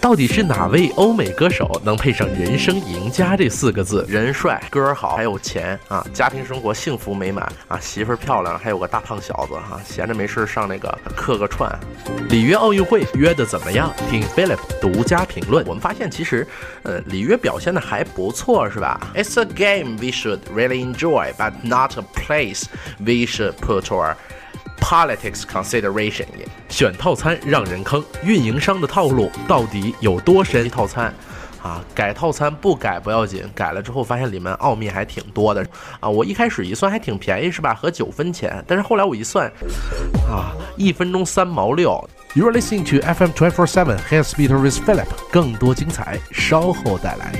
到底是哪位欧美歌手能配上“人生赢家”这四个字？人帅，歌好，还有钱啊，家庭生活幸福美满啊，媳妇儿漂亮，还有个大胖小子哈，闲着没事上那个客个串。里约奥运会约的怎么样？听 Philip 独家评论。我们发现其实，呃，里约表现的还不错，是吧？It's a game we should really enjoy, but not a place we should put our Politics consideration 选套餐让人坑，运营商的套路到底有多深？套餐啊，改套餐不改不要紧，改了之后发现里面奥秘还挺多的啊！我一开始一算还挺便宜是吧？合九分钱，但是后来我一算啊，一分钟三毛六。You are listening to FM twenty four seven h d s p e e d with Philip，更多精彩稍后带来。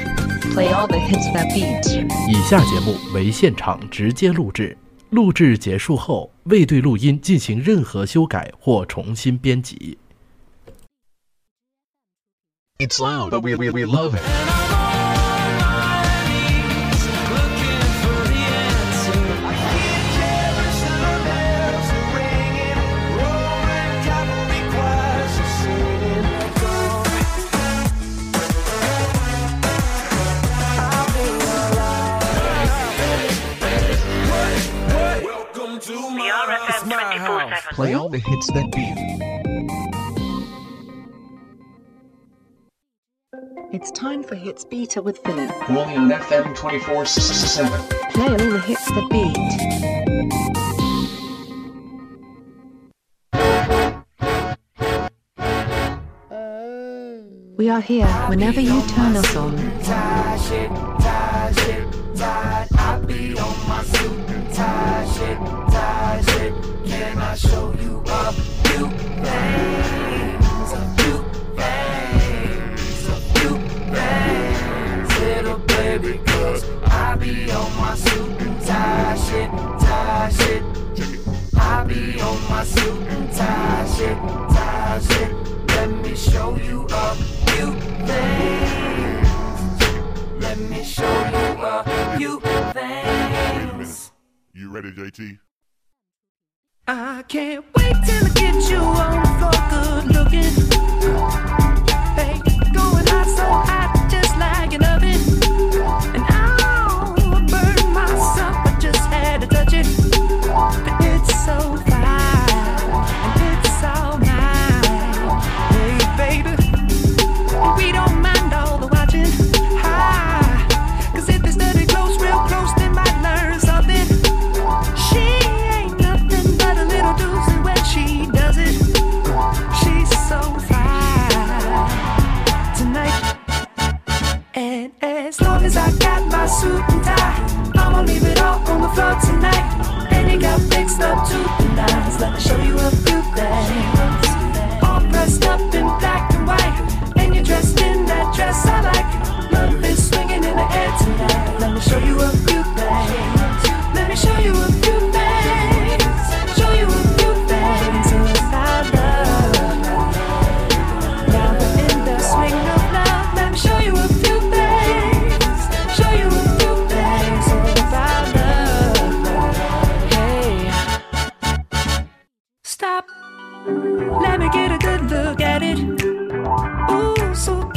Play all the hits that beat。以下节目为现场直接录制。录制结束后，未对录音进行任何修改或重新编辑。It's loud, but we we we love it. Play all the hits that beat. It's time for Hits Beater with Philip. Only on FM 24 7. Play all the hits that beat. We are here whenever you turn us on. Can I show you a few things? A few things, a few things, little baby, cause I be on my suit and tie shit, tie shit. I be on my suit and tie shit, tie shit. Let me show you a few things. Let me show you a few things. You ready, JT? I can't wait till I get you on floor, good looking. Hey, going hot so hot, as long as I got my suit and tie, I'ma leave it all on the floor tonight. And you got fixed up to the nines. Let me show you a few things. All dressed up in black and white. And you're dressed in that dress I like. Love is swinging in the air tonight. Let me show you a few things. Let me show you a few things. Good look at it. Ooh, so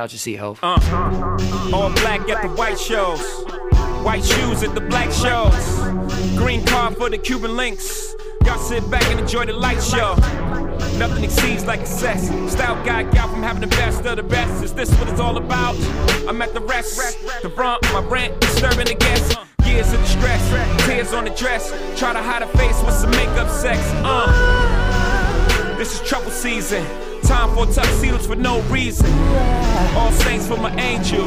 out your seat, Hove. Uh, all black at the white shows. White shoes at the black shows. Green car for the Cuban links. Sit back and enjoy the light show. Nothing exceeds like excess. Style guy gal from having the best of the best. Is this what it's all about? I'm at the rest. The front, my rent, disturbing the guests. Years of distress, tears on the dress. Try to hide a face with some makeup sex. Uh. This is trouble season. Time for tuxedos for no reason. All saints for my angel.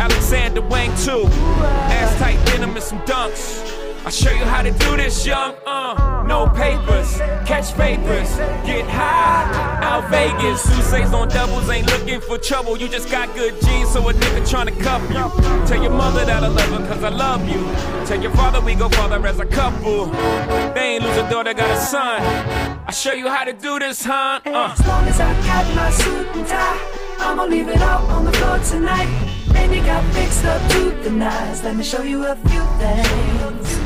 Alexander Wang too. Ass tight denim and some dunks. I'll show you how to do this, young. Uh, no papers, catch papers, get high. Out Vegas, Sousa's on doubles, ain't looking for trouble. You just got good genes, so a nigga tryna cuff you. Tell your mother that I love her, cause I love you. Tell your father we go father as a couple. They ain't lose a daughter, got a son. I'll show you how to do this, huh? Uh. As long as I got my suit and tie, I'ma leave it all on the floor tonight. And you got fixed up to the nines. Let me show you a few things.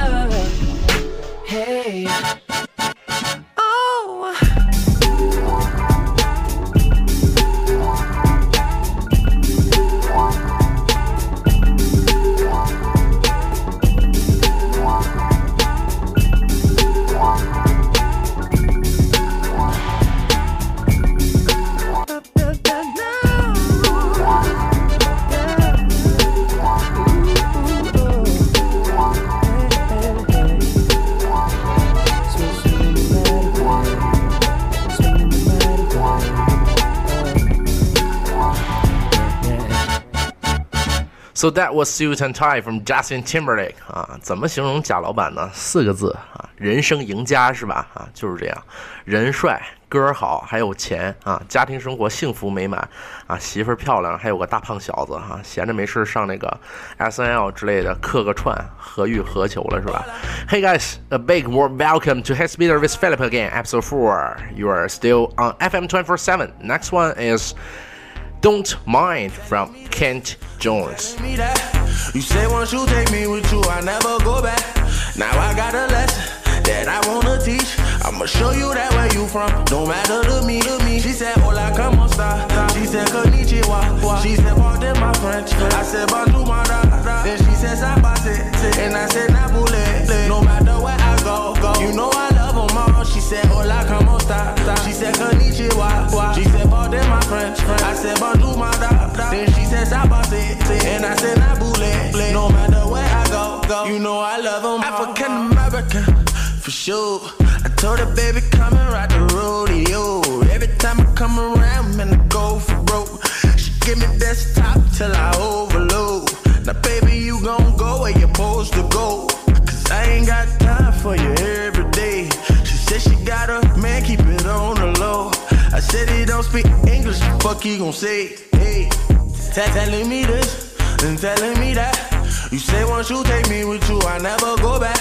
So that was suit and tie from Justin Timberlake 啊，怎么形容贾老板呢？四个字啊，人生赢家是吧？啊，就是这样，人帅，歌好，还有钱啊，家庭生活幸福美满啊，媳妇漂亮，还有个大胖小子哈、啊，闲着没事上那个 S N L 之类的客个串，何欲何求了是吧？Hey guys, a big warm welcome to Hits Beater with Philip again, Episode Four. You are still on FM twenty four seven. Next one is don't Mind from Kent Jones. You say once you take me with you, I never go back. Now I got a lesson that I wanna teach. I'ma show you that where you from. Don't matter to me, to me. She said, Hola? She said, Konnichiwa. She said, Pardon my French. I said, Bonjour, my da. Then she said, Sabate. And I said, Nabule. No matter where I go, go. You know I love them all. She said, Hola, como esta? She said, Konnichiwa. She said, Pardon my French. I said, Bonjour, my da. Then she said, Sabate. And I said, I Nabule. No matter where I go, go. You know I love them African American, for sure. I told her, baby, come and ride the rodeo. Every time I come around, man, I go for broke. She give me desktop till I overload. Now, baby, you gon' go where you're supposed to go. Cause I ain't got time for you every said she got a man, keep it on the low. I said he don't speak English, fuck he gon' say, hey. Tell telling me this and telling me that. You say once you take me with you, I never go back.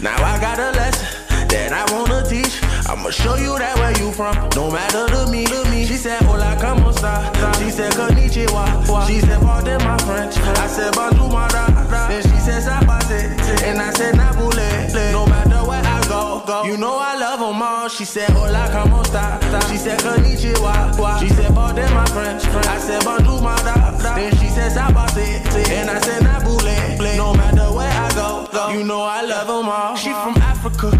Now I got a lesson that I wanna teach. I'ma show you that where you from. No matter to me, to me. She said, Hola, como esta? She said, Konnichiwa. She said, Pardon my French. I said, Bonjour, my da. Then she said, Sabate. And I said, Nabule. No go. You know I love them all. She said, Hola, como esta? She said, Konnichiwa. She said, Pardon my French. I said, Bonjour, my da. Then she said, Sabate. And I said, Nabule. No matter where I go, go. You know I love them all. She from Africa.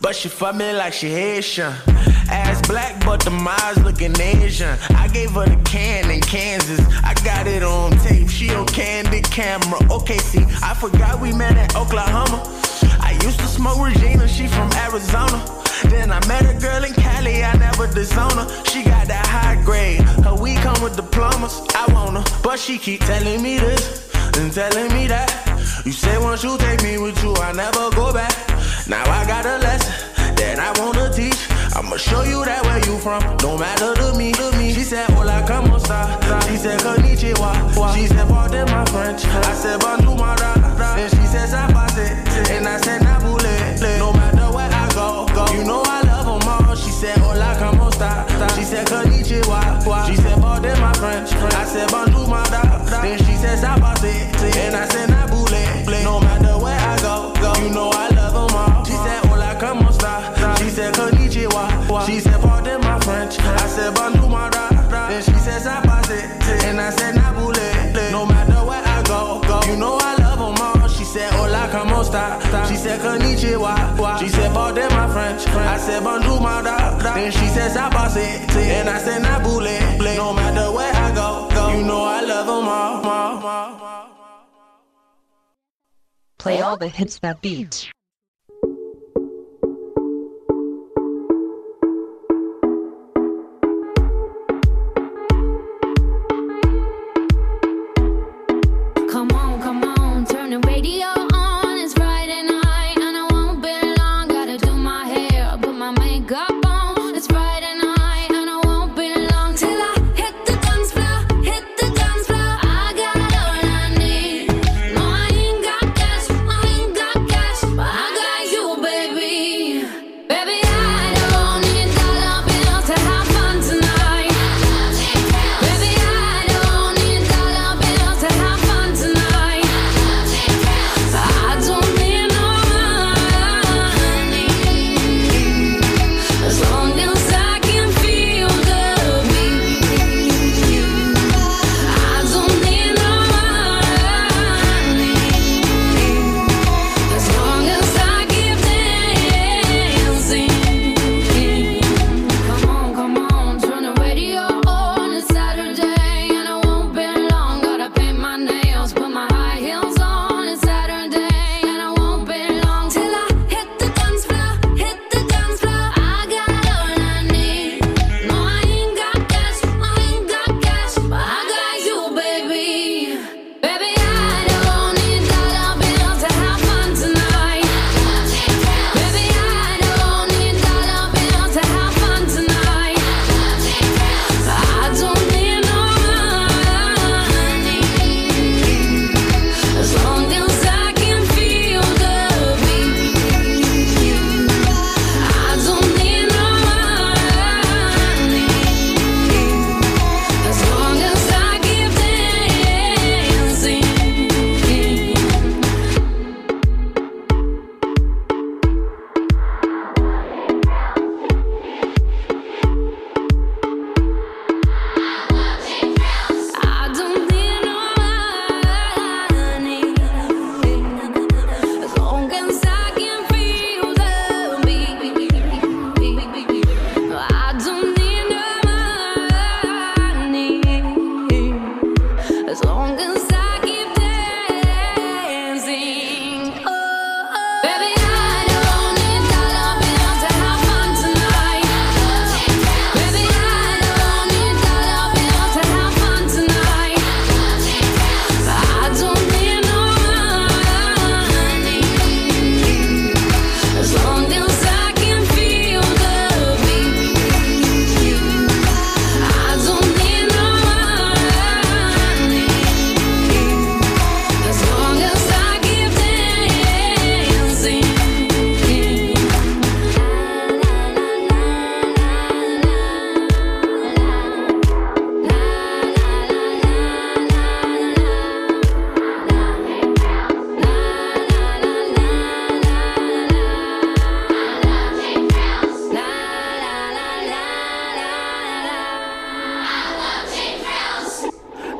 But she fuck me like she Haitian. Ass black, but the eyes looking Asian. I gave her the can in Kansas. I got it on tape. She on candid camera. Okay, see, I forgot we met in Oklahoma. I used to smoke Regina. She from Arizona. Then I met a girl in Cali. I never disown her. She got that high grade. Her weed come with diplomas. I want her, but she keep telling me this and telling me that. You say once you take me with you, I never go back. Now I got a lesson that I wanna teach. I'ma show you that where you from. No matter to me, to me. She said, Hola, come on, star. She said, Konnichiwa. She said, Pardon my French. I said, Bonjour, my da. And she says, I pass it. And I said, Nabule. No matter where I go, go. You know I love them all. She said, Hola, come on, star. She said, Konnichiwa. She said, Pardon my French. I said, Bonjour, my. Then she says, I pass it. And I said, Nabule. No matter where I go, go. You know I love them all. She said, Hola, come on, star. She said, said, my dog. Then she stop, I said, and I said. No matter where I go, go, you know I love them all. She said, hola? She said, konnichiwa. She said, my French. I said, my dog. Then she stop, I said, and I said. No matter where I go, go, you know I love them all. Play all the hits that beat.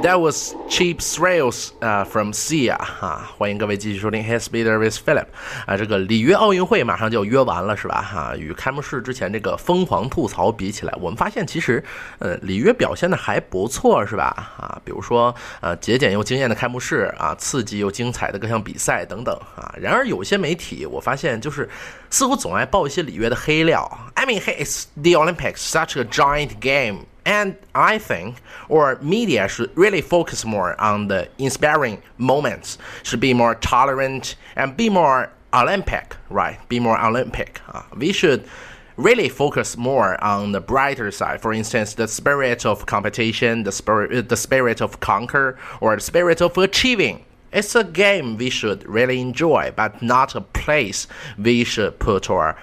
That was Cheap Thrills 啊、from Sia 哈、欢迎各位继续收听 His Beater with Philip 啊，这个里约奥运会马上就要约完了是吧？哈、与开幕式之前这个疯狂吐槽比起来，我们发现其实呃里约表现的还不错是吧？啊，比如说呃节俭又惊艳的开幕式啊，刺激又精彩的各项比赛等等啊。然而有些媒体我发现就是似乎总爱爆一些里约的黑料。I mean, hey, it's the Olympics, such a giant game. And I think, or media should really focus more on the inspiring moments, should be more tolerant and be more Olympic, right? Be more Olympic. Uh, we should really focus more on the brighter side. For instance, the spirit of competition, the spirit, the spirit of conquer, or the spirit of achieving. It's a game we should really enjoy, but not a place we should put our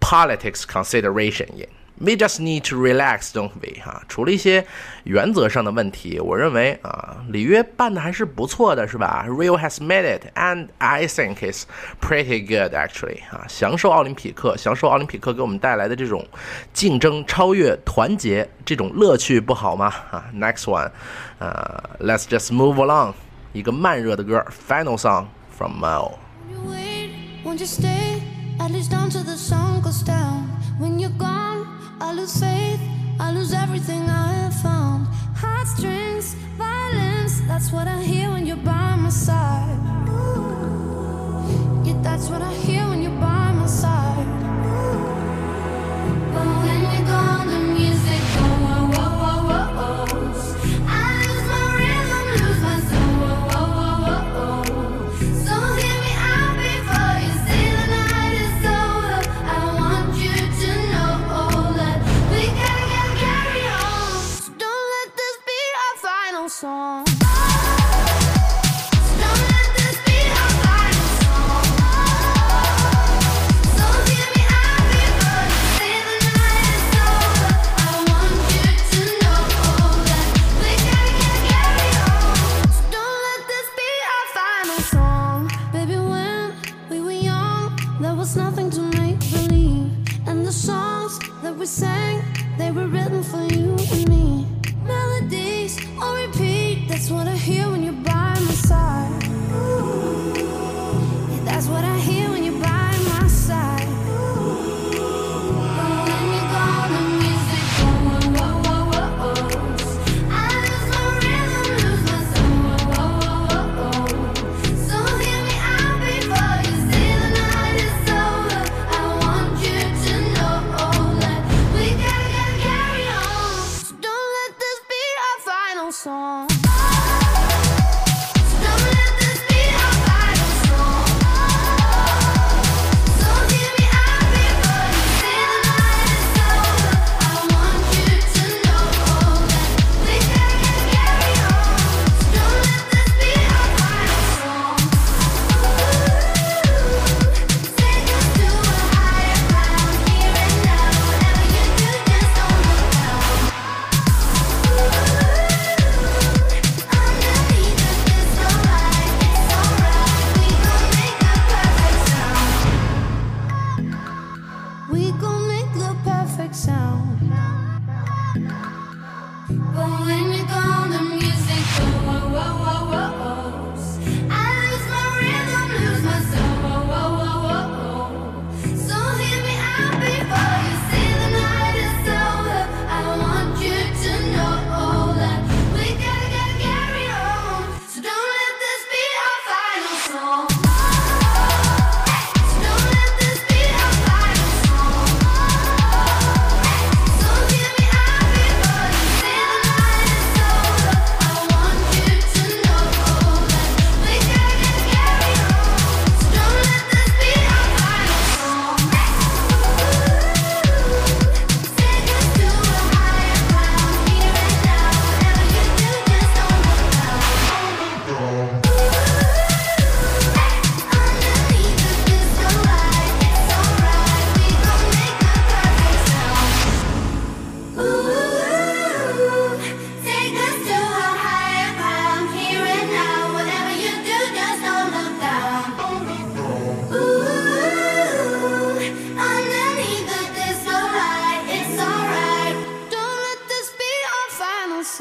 politics consideration in. We just need to relax, don't we？哈、啊，除了一些原则上的问题，我认为啊，里约办的还是不错的，是吧？Rio has made it, and I think it's pretty good actually。啊，享受奥林匹克，享受奥林匹克给我们带来的这种竞争、超越、团结这种乐趣，不好吗？啊，Next one，呃、uh,，Let's just move along。一个慢热的歌，Final Song from Mel。Won't you stay? At least until the sun goes down. When you're gone, I lose faith. I lose everything I have found. Heartstrings, violence. That's what I hear when you're by my side. Yeah, that's what I hear when you're by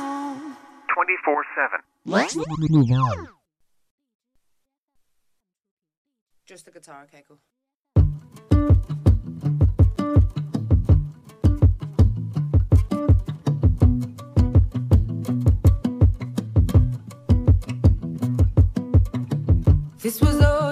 24 7. Let's move on. Just the guitar, okay, cool. This was all.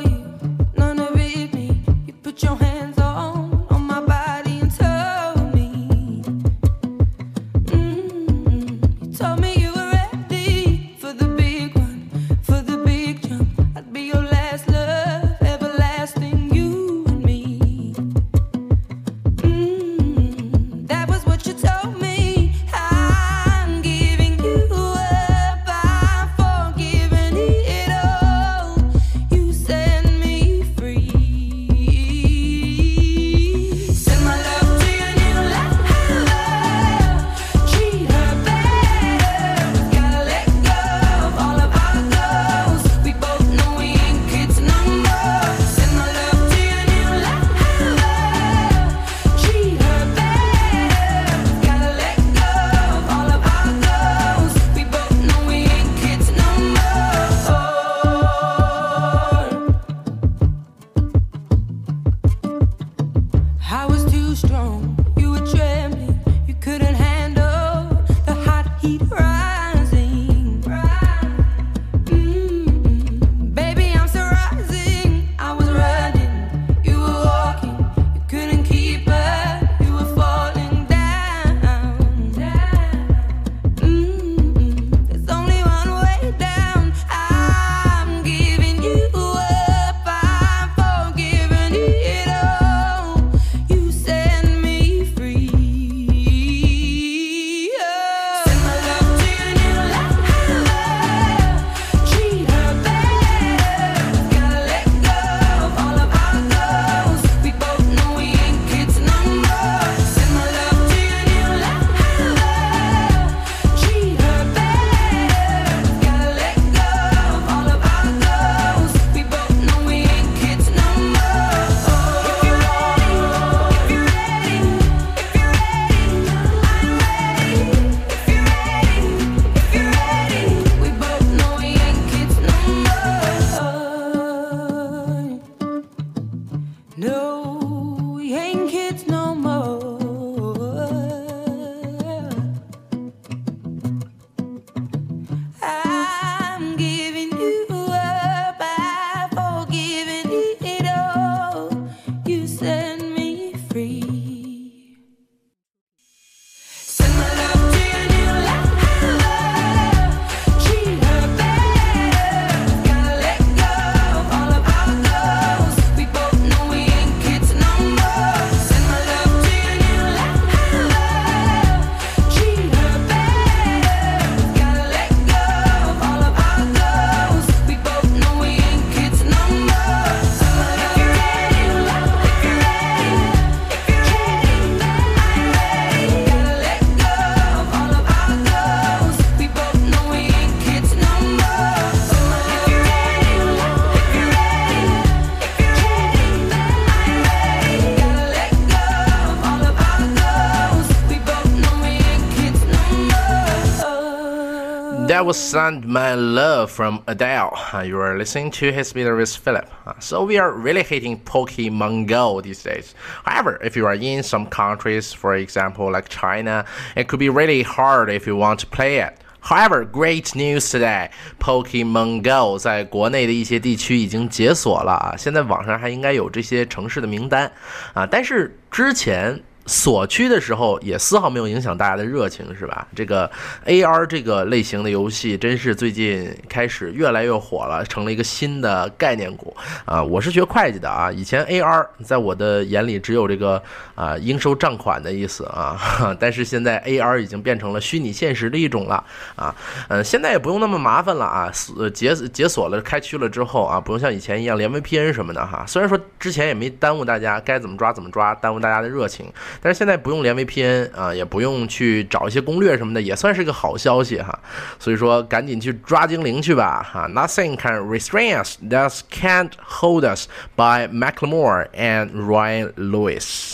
was Send My Love from Adele. Uh, you are listening to Hits Beater with Philip. Uh, so we are really hating Pokemon Go these days. However, if you are in some countries, for example like China, it could be really hard if you want to play it. However, great news today! Pokemon Go 在国内的一些地区已经解锁了啊，现在网上还应该有这些城市的名单啊，但是之前锁区的时候也丝毫没有影响大家的热情，是吧？这个 AR 这个类型的游戏真是最近开始越来越火了，成了一个新的概念股啊！我是学会计的啊，以前 AR 在我的眼里只有这个啊应收账款的意思啊，但是现在 AR 已经变成了虚拟现实的一种了啊。嗯，现在也不用那么麻烦了啊，锁解解锁了开区了之后啊，不用像以前一样连 VPN 什么的哈。虽然说之前也没耽误大家该怎么抓怎么抓，耽误大家的热情。但是现在不用连 VPN 啊，也不用去找一些攻略什么的，也算是个好消息哈。所以说，赶紧去抓精灵去吧哈！Nothing can restrain us, that can't hold us by MacLemore and Ryan Lewis。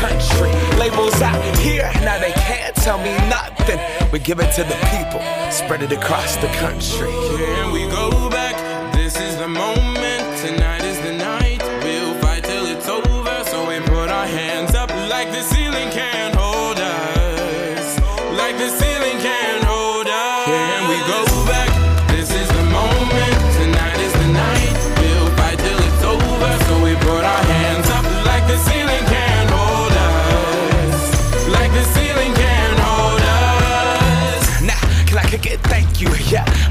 country. Labels out here, now they can't tell me nothing. We give it to the people, spread it across the country. Here we go back. This is the moment. Tonight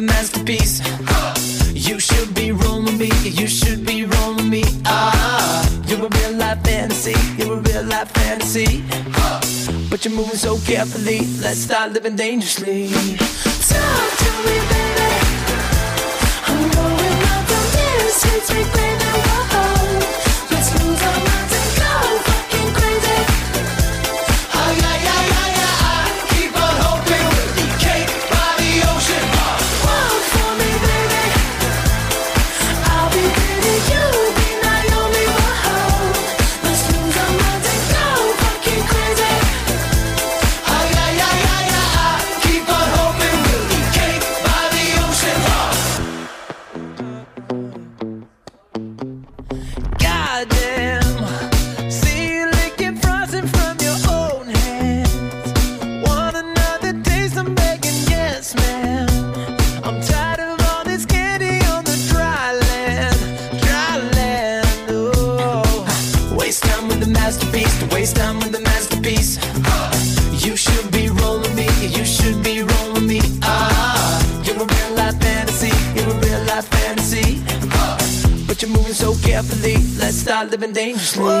the masterpiece. You should be rolling me, you should be rolling me. Ah, you're a real life fantasy, you're a real life fantasy. But you're moving so carefully. Let's start living dangerously. Talk to me, baby. I'm going up from here. Sweet, sweet baby. Start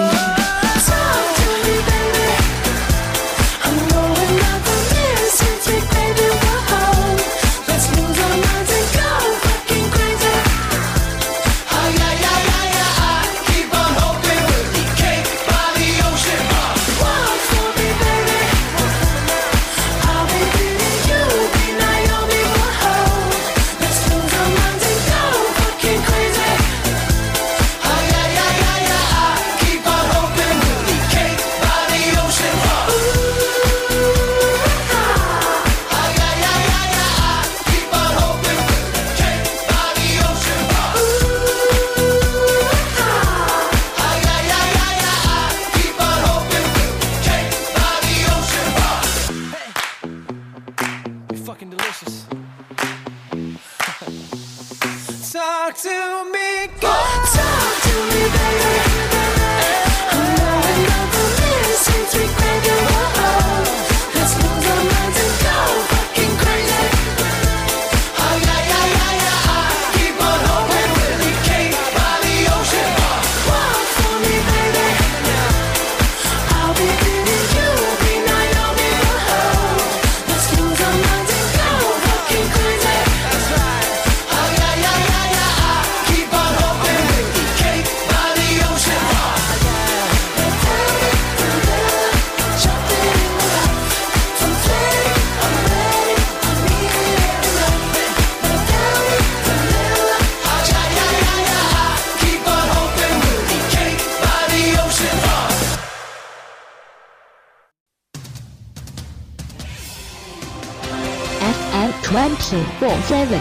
seven.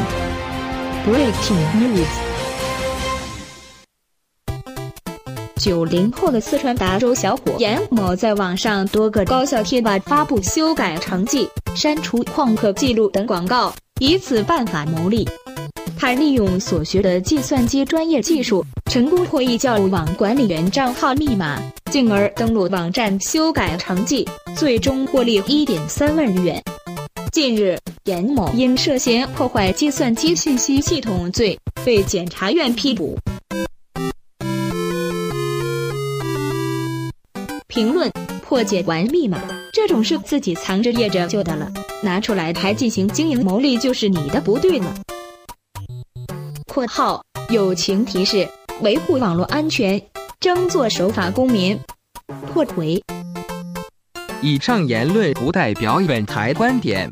Breaking news. 九零后的四川达州小伙严某在网上多个高校贴吧发布修改成绩删除旷课记录等广告以此办法牟利。他利用所学的计算机专业技术成功破译教务网管理员账号密码进而登录网站修改成绩最终获利一点三万余元。近日严某因涉嫌破坏计算机信息系统罪，被检察院批捕。评论：破解完密码这种事自己藏着掖着就得了，拿出来还进行经营牟利，就是你的不对了。（括号友情提示：维护网络安全，争做守法公民。）破回。以上言论不代表本台观点，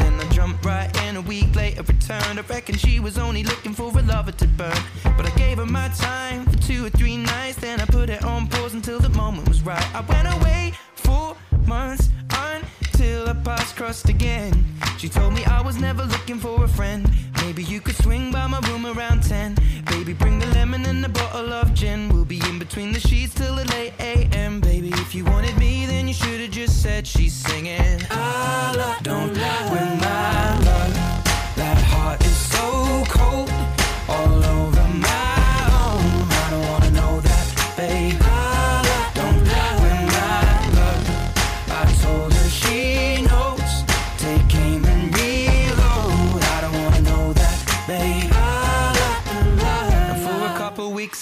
Jumped right in a week later, returned. I reckon she was only looking for a lover to burn. But I gave her my time for two or three nights. Then I put it on pause until the moment was right. I went away four months until our paths crossed again. She told me I was never looking for a friend. Maybe you could swing by my room around 10. Baby, bring the lemon and a bottle of gin. We'll be in between the sheets till the late AM. Baby, if you wanted me, then you should have just said she's singing. Ah, I don't win my love. That heart is so cold.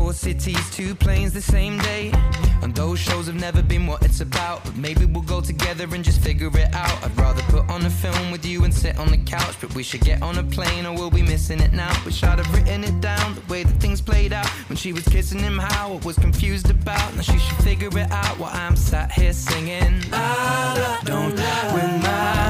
Four cities, two planes the same day. And those shows have never been what it's about. But maybe we'll go together and just figure it out. I'd rather put on a film with you and sit on the couch. But we should get on a plane or we'll be missing it now. Wish I'd have written it down the way that things played out. When she was kissing him, how I was confused about. Now she should figure it out while I'm sat here singing. I don't win my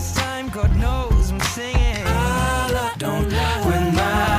this time, God knows I'm singing. I love, don't my love. Is so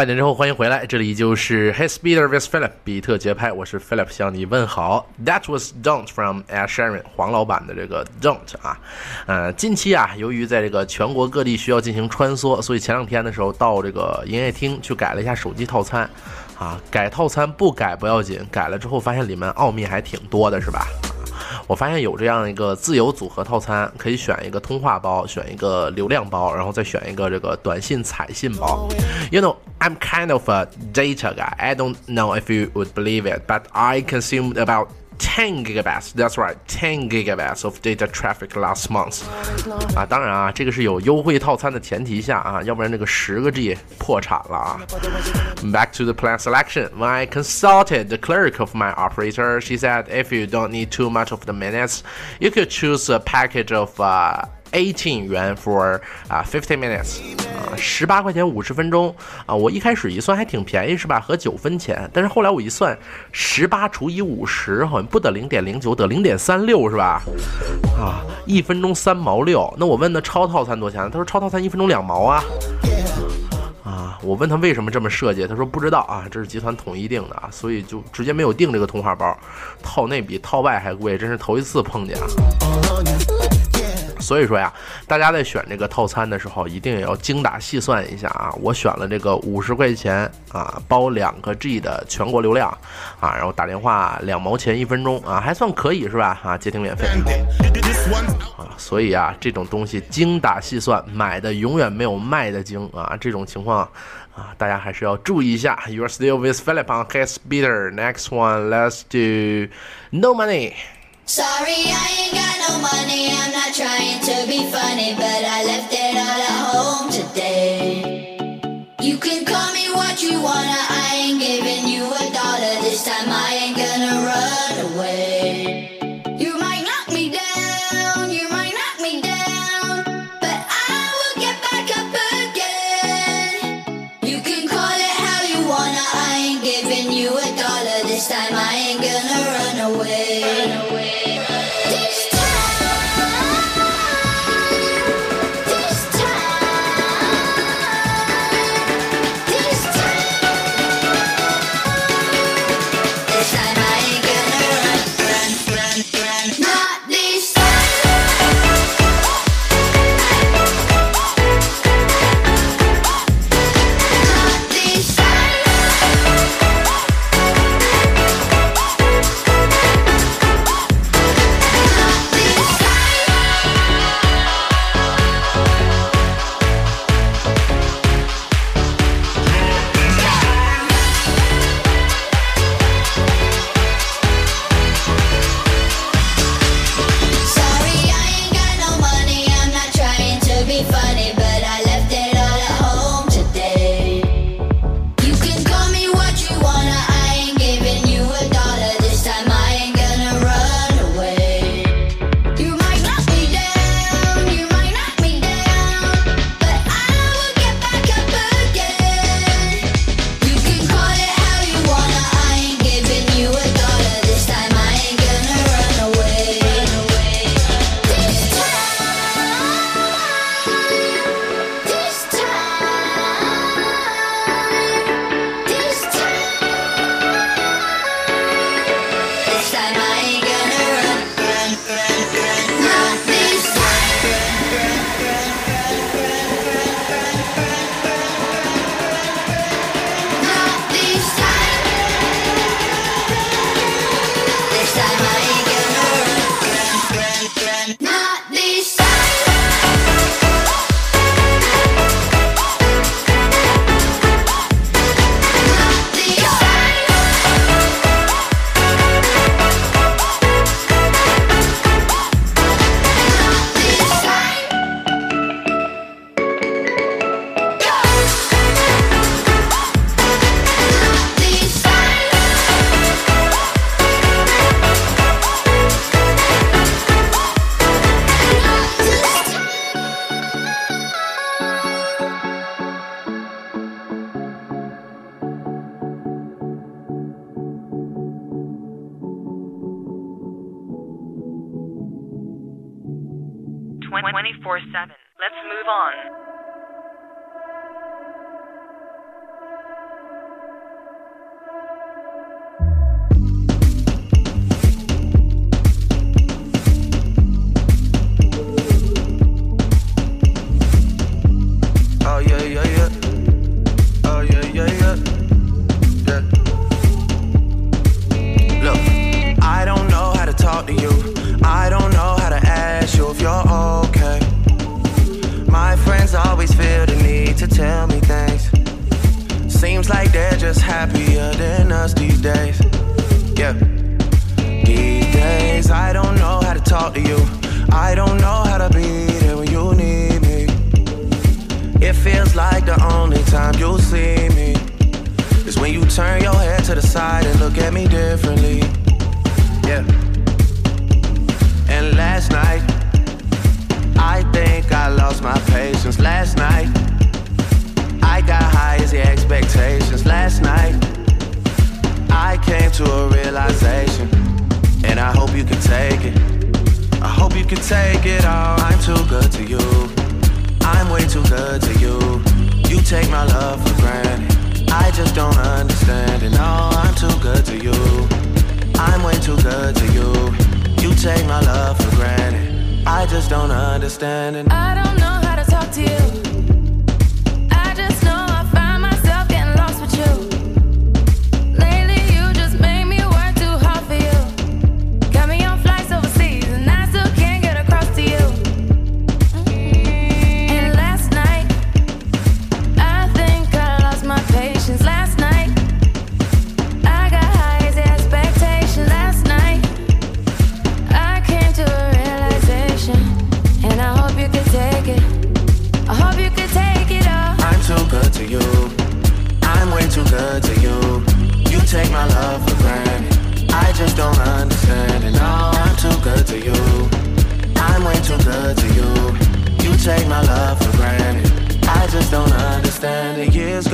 半年之后，欢迎回来，这里就是 Hey Speeder with Philip 比特节拍，我是 Philip 向你问好。That was Don't from Ed Sheeran 黄老板的这个 Don't 啊，呃，近期啊，由于在这个全国各地需要进行穿梭，所以前两天的时候到这个营业厅去改了一下手机套餐，啊，改套餐不改不要紧，改了之后发现里面奥秘还挺多的，是吧？我发现有这样一个自由组合套餐，可以选一个通话包，选一个流量包，然后再选一个这个短信彩信包。You know, I'm kind of a data guy. I don't know if you would believe it, but I consume about 10 gigabytes. That's right, 10 gigabytes of data traffic last month. 啊，当然啊，这个是有优惠套餐的前提下啊，要不然这个十个 G 破产了啊。Back to the plan selection. When I consulted the clerk of my operator, she said if you don't need too much of the minutes, you could choose a package of uh, Eighteen 元 for 啊、fifty minutes 啊，十八块钱五十分钟啊，我一开始一算还挺便宜是吧？合九分钱，但是后来我一算，十八除以五十好像不得零点零九，得零点三六是吧？啊，一分钟三毛六。那我问他超套餐多少钱？他说超套餐一分钟两毛啊。啊，我问他为什么这么设计，他说不知道啊，这是集团统一定的啊，所以就直接没有定这个通话包，套内比套外还贵，真是头一次碰见啊。所以说呀，大家在选这个套餐的时候，一定也要精打细算一下啊。我选了这个五十块钱啊，包两个 G 的全国流量啊，然后打电话两毛钱一分钟啊，还算可以是吧？啊，接听免费啊。所以啊，这种东西精打细算，买的永远没有卖的精啊。这种情况啊，大家还是要注意一下。You're still with Philip on Case Beater. Next one, let's do No Money. Sorry, I ain't got no money. I'm not trying to be funny, but I left it all at home today. You can call me what you wanna.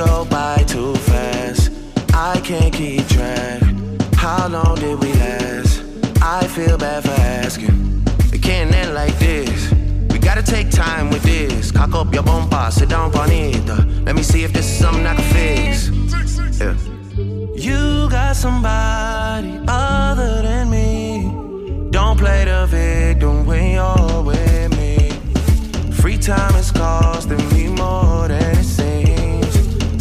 Go by too fast. I can't keep track. How long did we last? I feel bad for asking. It can't end like this. We gotta take time with this. Cock up your bumper, sit down on it. Uh, let me see if this is something I can fix. Yeah. You got somebody other than me. Don't play the victim when you're with me. Free time is costing me more than.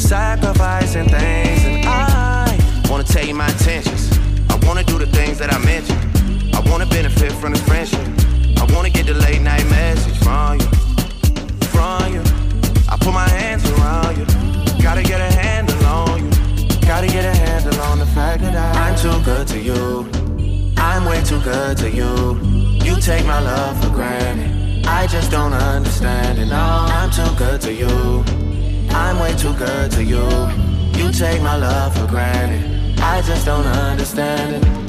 Sacrificing things, and I wanna tell you my intentions. I wanna do the things that I mentioned. I wanna benefit from this friendship. I wanna get the late night message from you, from you. I put my hands around you. Gotta get a handle on you. Gotta get a handle on the fact that I'm too good to you. I'm way too good to you. You take my love for granted. I just don't understand it. No, I'm too good to you. I'm way too good to you. You take my love for granted. I just don't understand it.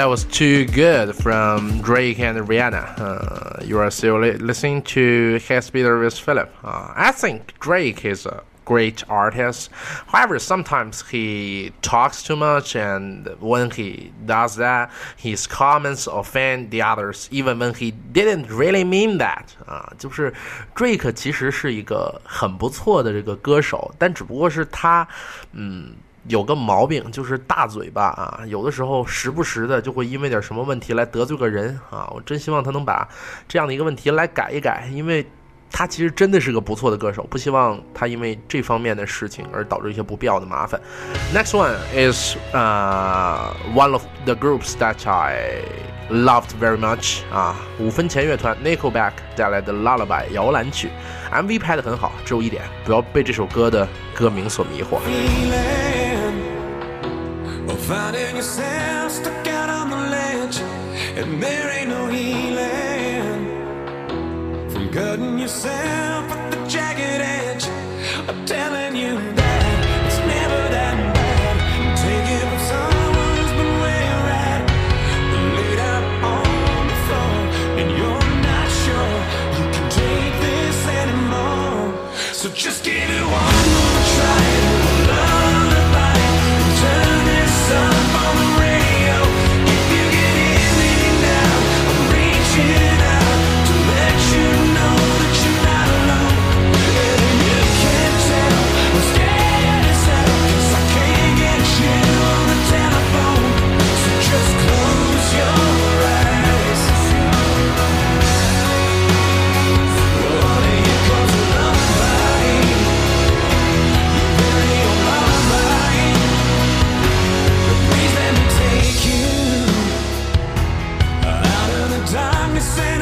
that was too good from Drake and Rihanna. Uh, you are still li listening to Hits Beater with Philip. Uh, I think Drake is a great artist. However, sometimes he talks too much, and when he does that, his comments offend the others, even when he didn't really mean that. Uh, 啊，就是 Drake 其实是一个很不错的这个歌手，但只不过是他，嗯。有个毛病就是大嘴巴啊，有的时候时不时的就会因为点什么问题来得罪个人啊。我真希望他能把这样的一个问题来改一改，因为他其实真的是个不错的歌手，不希望他因为这方面的事情而导致一些不必要的麻烦。Next one is uh one of the groups that I loved very much 啊，五分钱乐团 Nickelback 带来的 Lullaby 摇篮曲，MV 拍的很好，只有一点，不要被这首歌的歌名所迷惑。Or finding yourself stuck out on the ledge, and there ain't no healing from cutting yourself at the jagged edge. I'm telling you that it's never that bad. Take it from someone who's been where you're at, laid out on the floor, and you're not sure you can take this anymore. So just give it one me sing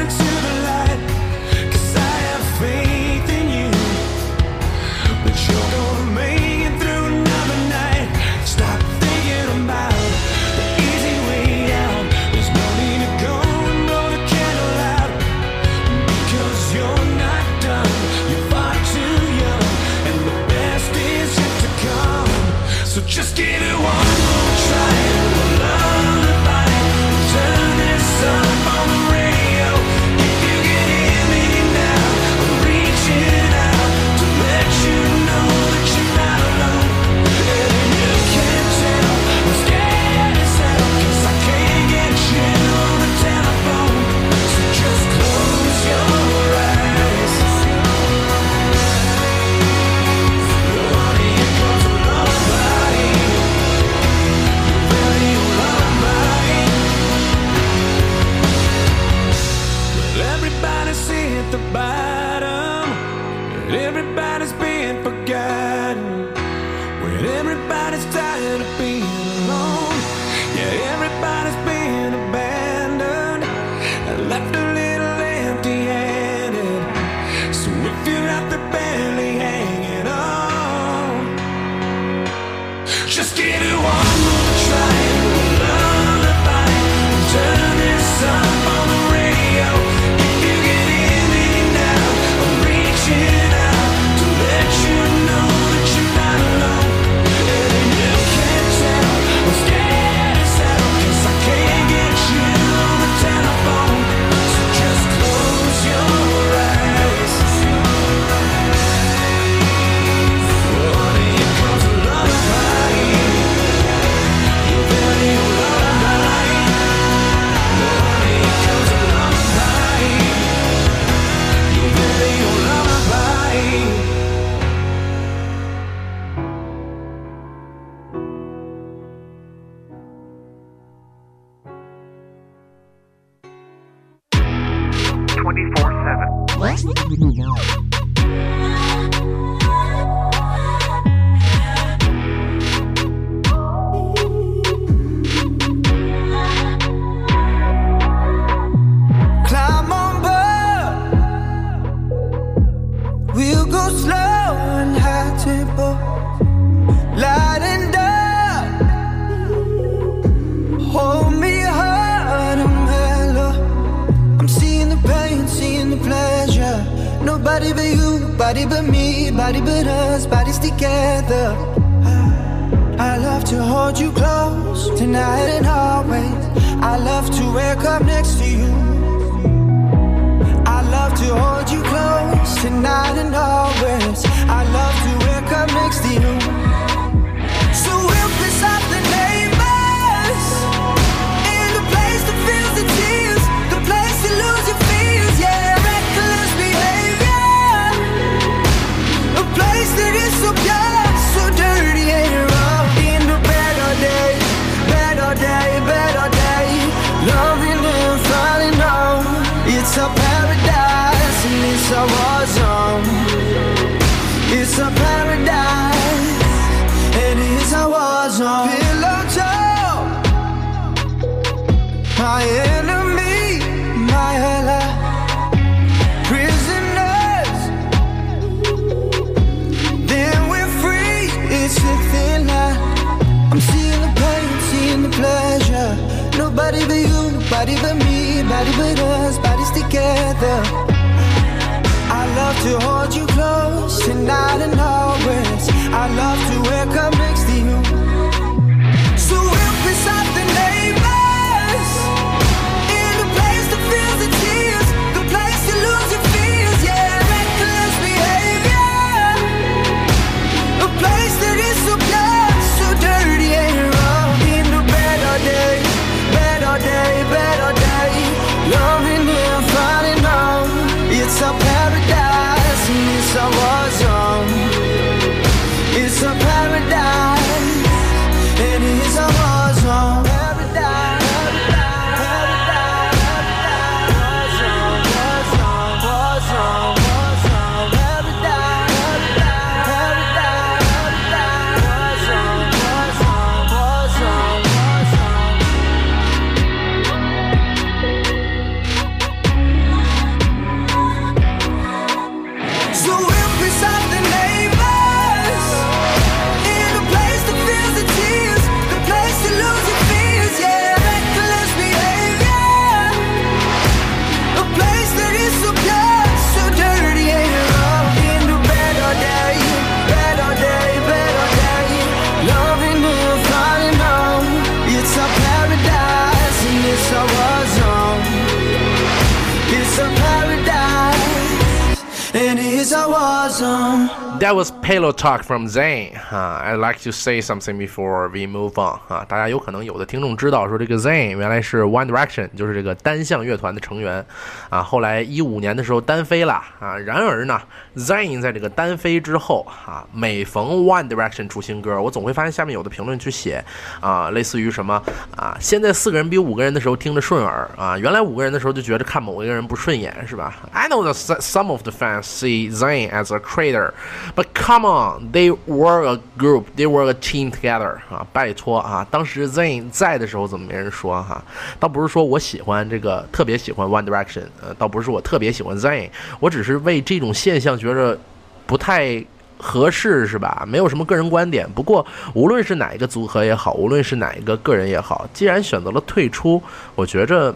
Pillow Talk from Zayn 啊、i like to say something before we move on 啊、大家有可能有的听众知道说这个 Zayn 原来是 One Direction，就是这个单向乐团的成员啊。后来一五年的时候单飞了啊。然而呢，Zayn 在这个单飞之后啊，每逢 One Direction 出新歌，我总会发现下面有的评论去写啊，类似于什么啊，现在四个人比五个人的时候听着顺耳啊，原来五个人的时候就觉得看某一个人不顺眼是吧？I know that some of the fans see Zayn as a traitor, but come on, they were a group, they were a team together 啊，拜托啊，当时 Zayn 在的时候怎么没人说哈？倒不是说我喜欢这个特别喜欢 One Direction，呃，倒不是我特别喜欢 Zayn，我只是为这种现象觉着不太。合适是吧？没有什么个人观点。不过，无论是哪一个组合也好，无论是哪一个个人也好，既然选择了退出，我觉着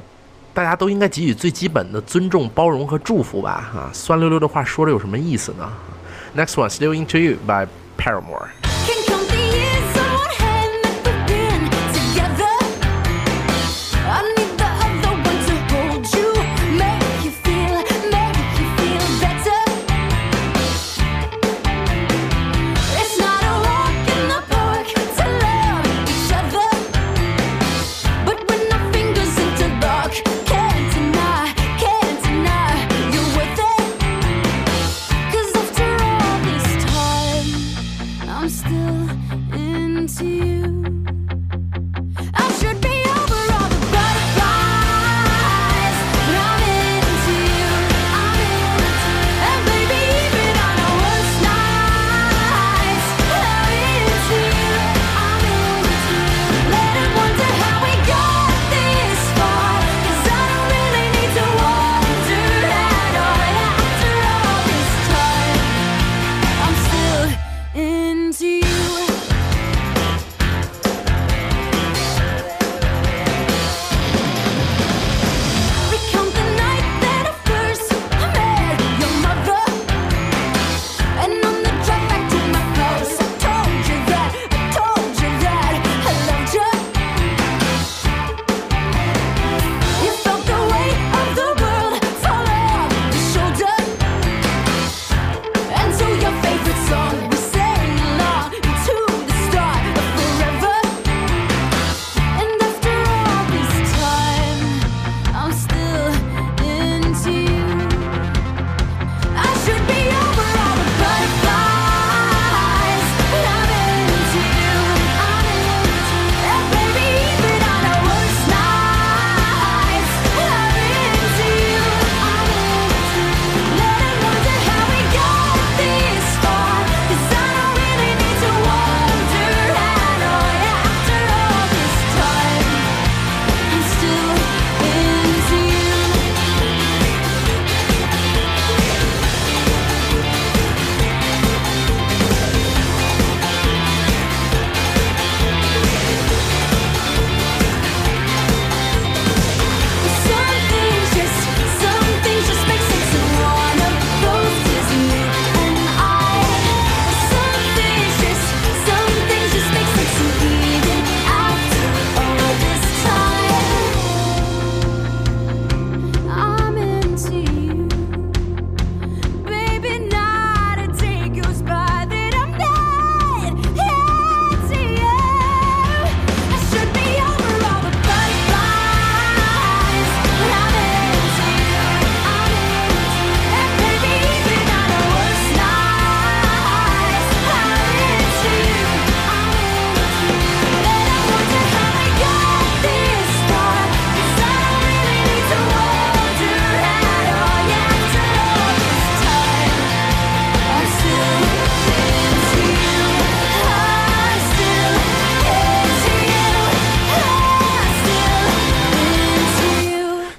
大家都应该给予最基本的尊重、包容和祝福吧。啊，酸溜溜的话说着有什么意思呢？Next one, "Still Into You" by Paramore.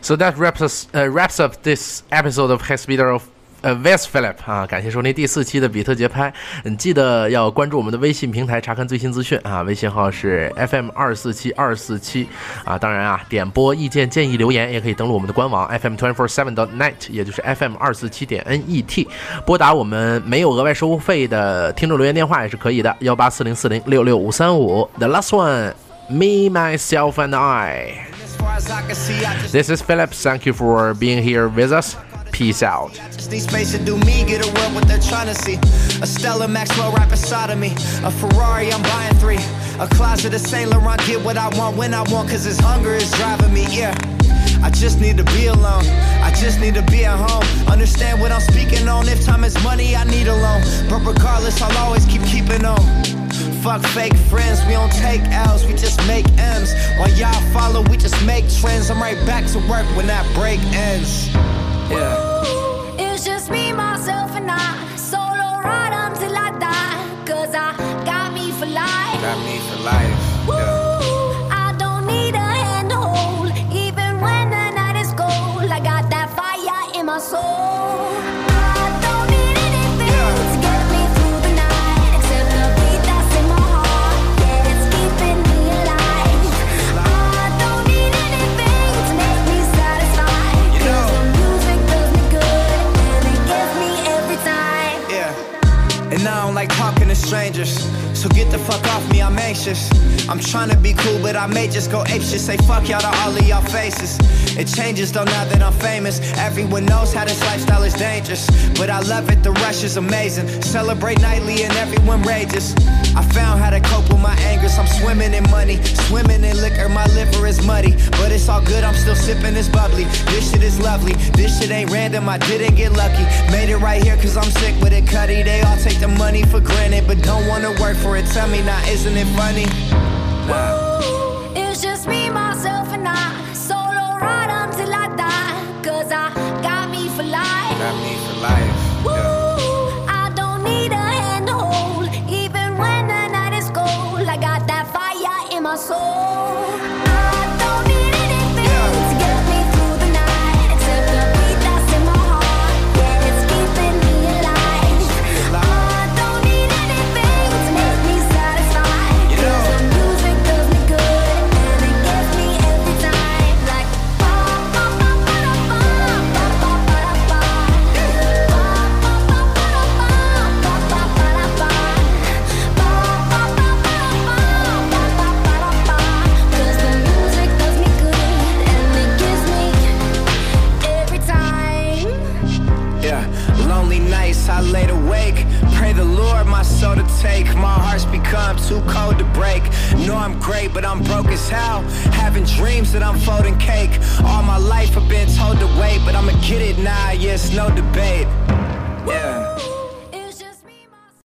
So that wraps us uh, wraps up this episode of High Speeder of 呃 West Philip 啊，感谢收听第四期的比特节拍。嗯，记得要关注我们的微信平台，查看最新资讯啊。微信号是 FM 二四七二四七啊。当然啊，点播意见建议留言也可以登录我们的官网 FM twenty four seven dot net，也就是 FM 二四七点 net。拨打我们没有额外收费的听众留言电话也是可以的，幺八四零四零六六五三五。The last one, me, myself, and I. This is Philip. Thank you for being here with us. Peace out. Just need space to do me, get a world what they're trying to see. A Stella Maxwell right beside of me. A Ferrari, I'm buying three. A closet of Saint Laurent, get what I want when I want, cause this hunger is driving me, yeah. I just need to be alone. I just need to be at home. Understand what I'm speaking on. If time is money, I need a loan. But regardless, I'll always keep keeping on. Fuck fake friends, we don't take L's, we just make M's. While y'all follow, we just make trends. I'm right back to work when that break ends. Yeah. It's just me, myself, and I. Solo ride until I die. Cause I got me for life. Got me for life. Ooh, I don't need trying to be cool, but I may just go ape shit. Say fuck y'all to all of y'all faces. It changes though now that I'm famous. Everyone knows how this lifestyle is dangerous. But I love it, the rush is amazing. Celebrate nightly and everyone rages. I found how to cope with my angers. I'm swimming in money, swimming in liquor. My liver is muddy, but it's all good. I'm still sipping this bubbly. This shit is lovely. This shit ain't random. I didn't get lucky. Made it right here cause I'm sick with it, cutty. They all take the money for granted, but don't wanna work for it. Tell me now, isn't it funny? It's just me, myself, and I. Solo ride until I die. Cause I got me for life. I don't need a handhole. Even when the night is cold, I got me for life. Ooh, great, but I'm broke as hell. Having dreams that I'm folding cake. All my life I've been told to wait, but I'ma get it now. Yeah, no debate. Yeah.